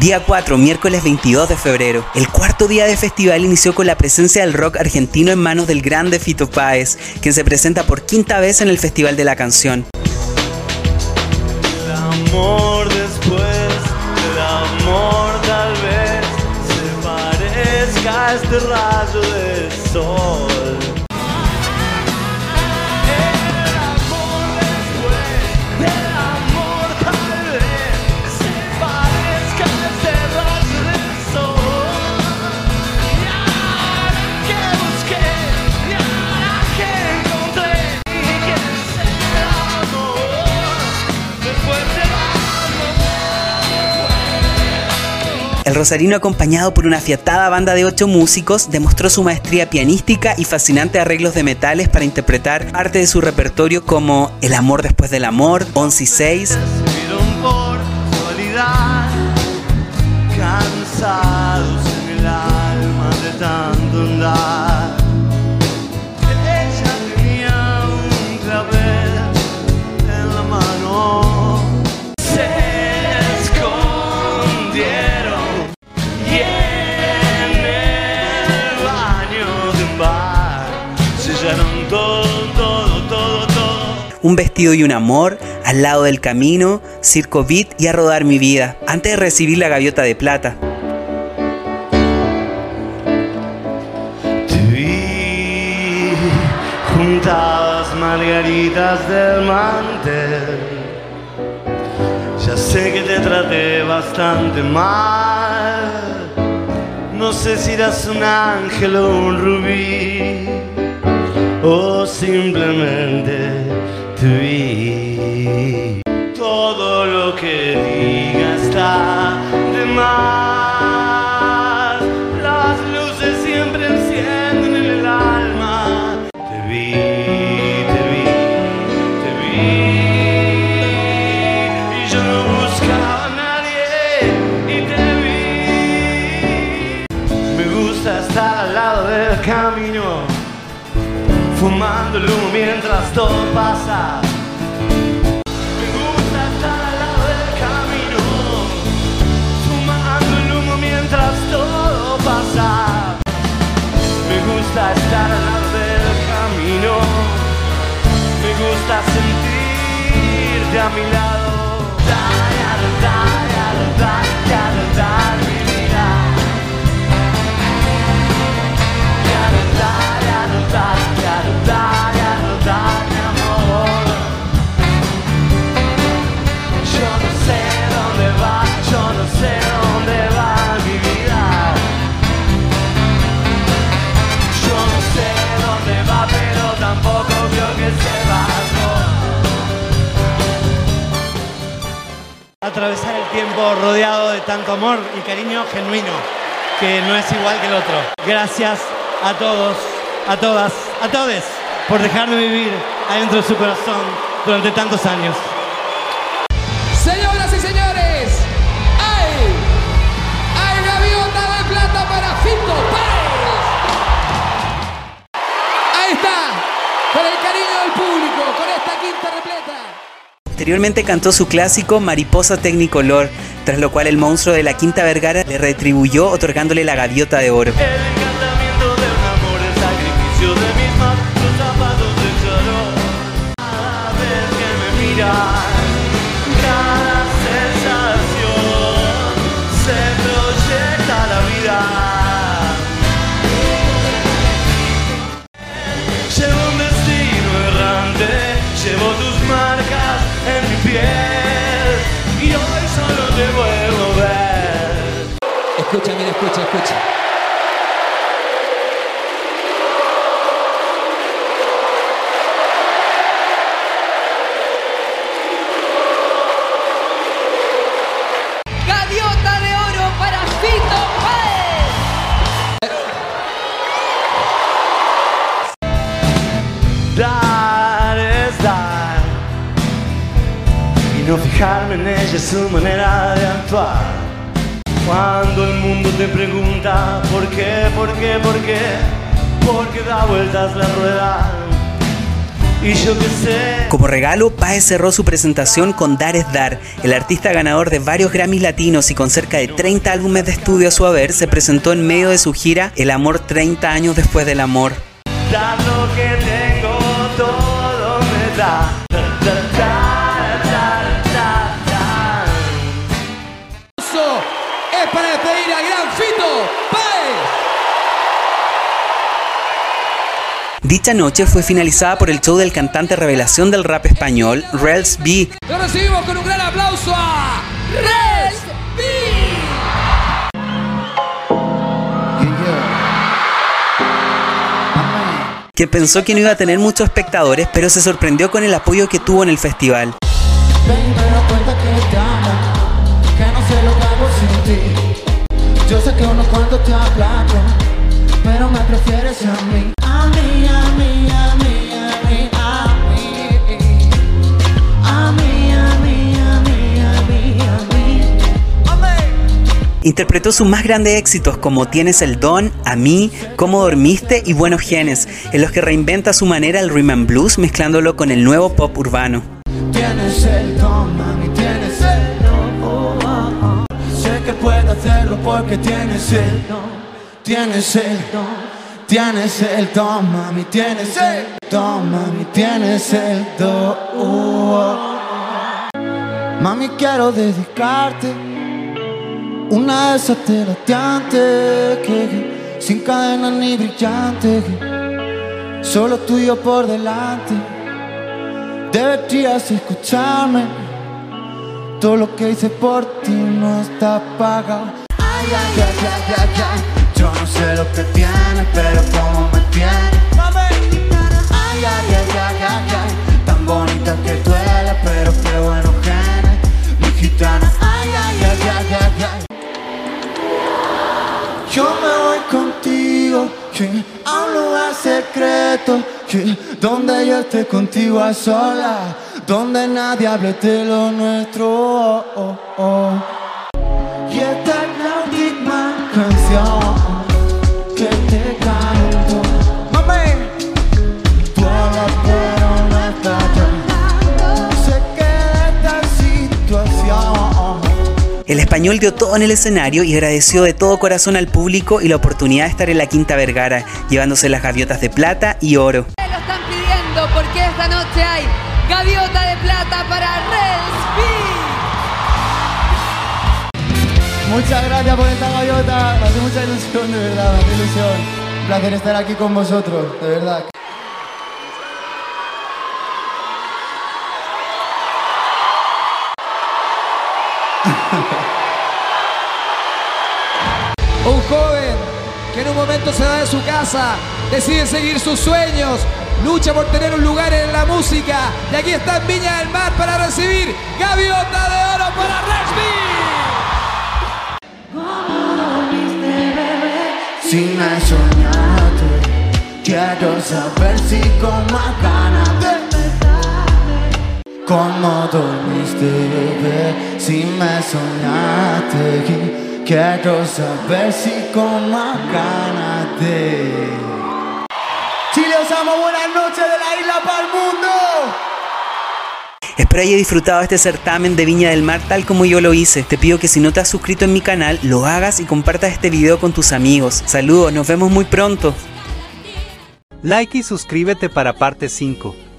Día 4, miércoles 22 de febrero. El cuarto día de festival inició con la presencia del rock argentino en manos del grande Fito Páez, quien se presenta por quinta vez en el Festival de la Canción. El amor después del amor tal vez se parezca a este rayo de sol. Rosarino, acompañado por una afiatada banda de ocho músicos, demostró su maestría pianística y fascinantes arreglos de metales para interpretar parte de su repertorio como El amor después del amor, 11 y 6, Vieron por casualidad, cansados en el alma de. Un vestido y un amor, al lado del camino, Circo Beat y a rodar mi vida, antes de recibir la gaviota de plata. Te vi juntadas margaritas del mantel. Ya sé que te traté bastante mal. No sé si eras un ángel o un rubí. O simplemente te fumando el humo mientras todo pasa. Me gusta estar al lado del camino, fumando el humo mientras todo pasa. Me gusta estar al lado del camino, me gusta sentirte a mi lado. Atravesar el tiempo rodeado de tanto amor y cariño genuino, que no es igual que el otro. Gracias a todos, a todas, a todos, por dejarme vivir adentro de su corazón durante tantos años. Posteriormente cantó su clásico Mariposa Technicolor, tras lo cual el monstruo de la Quinta Vergara le retribuyó otorgándole la gaviota de oro. Escucha, escucha. Gaviota de oro para Fito Páez. Dar es dar y no fijarme en ella es su manera de actuar. Cuando el mundo te pregunta por qué, por qué, por qué, porque da vueltas la rueda. Y yo qué sé. Como regalo, Páez cerró su presentación con Dar es Dar. El artista ganador de varios Grammys latinos y con cerca de 30 álbumes de estudio a su haber, se presentó en medio de su gira El amor 30 años después del amor. Dar lo que tengo, todo me da, Dicha noche fue finalizada por el show del cantante revelación del rap español, Rels B, Lo recibimos con un gran aplauso a Rels B. que pensó que no iba a tener muchos espectadores, pero se sorprendió con el apoyo que tuvo en el festival. Te pero me prefieres a mí. A mí, a mí, a mí, a mí, a mí. A mí, a mí, a mí, a mí, a mí. Interpretó sus más grandes éxitos como Tienes el Don, A mí, Cómo Dormiste y Buenos Genes, en los que reinventa su manera el rhythm and blues mezclándolo con el nuevo pop urbano. Tienes el don, hacerlo porque tienes el don. Tienes el don. Tienes el don, mami, tienes el don, mami, tienes el don. Mami, quiero dedicarte una de esas telateantes que, sin cadenas ni brillantes, que solo tuyo por delante. Deberías escucharme. Todo lo que hice por ti no está pagado. Ay, ay, ay, ay, ay, ay. Yo no sé lo que tienes, pero cómo me tienes. Ay, ay, ay, ay, ay, ay. Tan bonita que eres, pero qué buenos genes. Mi gitana. Ay, ay, ay, ay, ay, ay. Yo me voy contigo, a un lugar secreto, donde yo esté contigo a solas, donde nadie hable de lo nuestro. oh, oh, oh. Y esta es la última canción que te canto. Mami, tú hablas pero no estás yo. Sé que esta situación. El español dio todo en el escenario y agradeció de todo corazón al público y la oportunidad de estar en la Quinta Vergara, llevándose las gaviotas de plata y oro. Lo están pidiendo porque esta noche hay gaviota de plata para Rels B. Muchas gracias por esta gaviota, me hace mucha ilusión, de verdad, me hace ilusión. Un placer estar aquí con vosotros, de verdad. Un joven que en un momento se va de su casa, decide seguir sus sueños, lucha por tener un lugar en la música. Y aquí está en Viña del Mar para recibir Gaviota de Oro para Rexby. Si me soñaste, quiero saber si con más ganas de ¿Cómo dormiste, bebé? Si me soñaste, quiero saber si con más ganas de Buenas noches de la isla para el mundo. Espero haya disfrutado este certamen de Viña del Mar tal como yo lo hice. Te pido que si no te has suscrito en mi canal, lo hagas y compartas este video con tus amigos. Saludos, nos vemos muy pronto. Like y suscríbete para parte 5.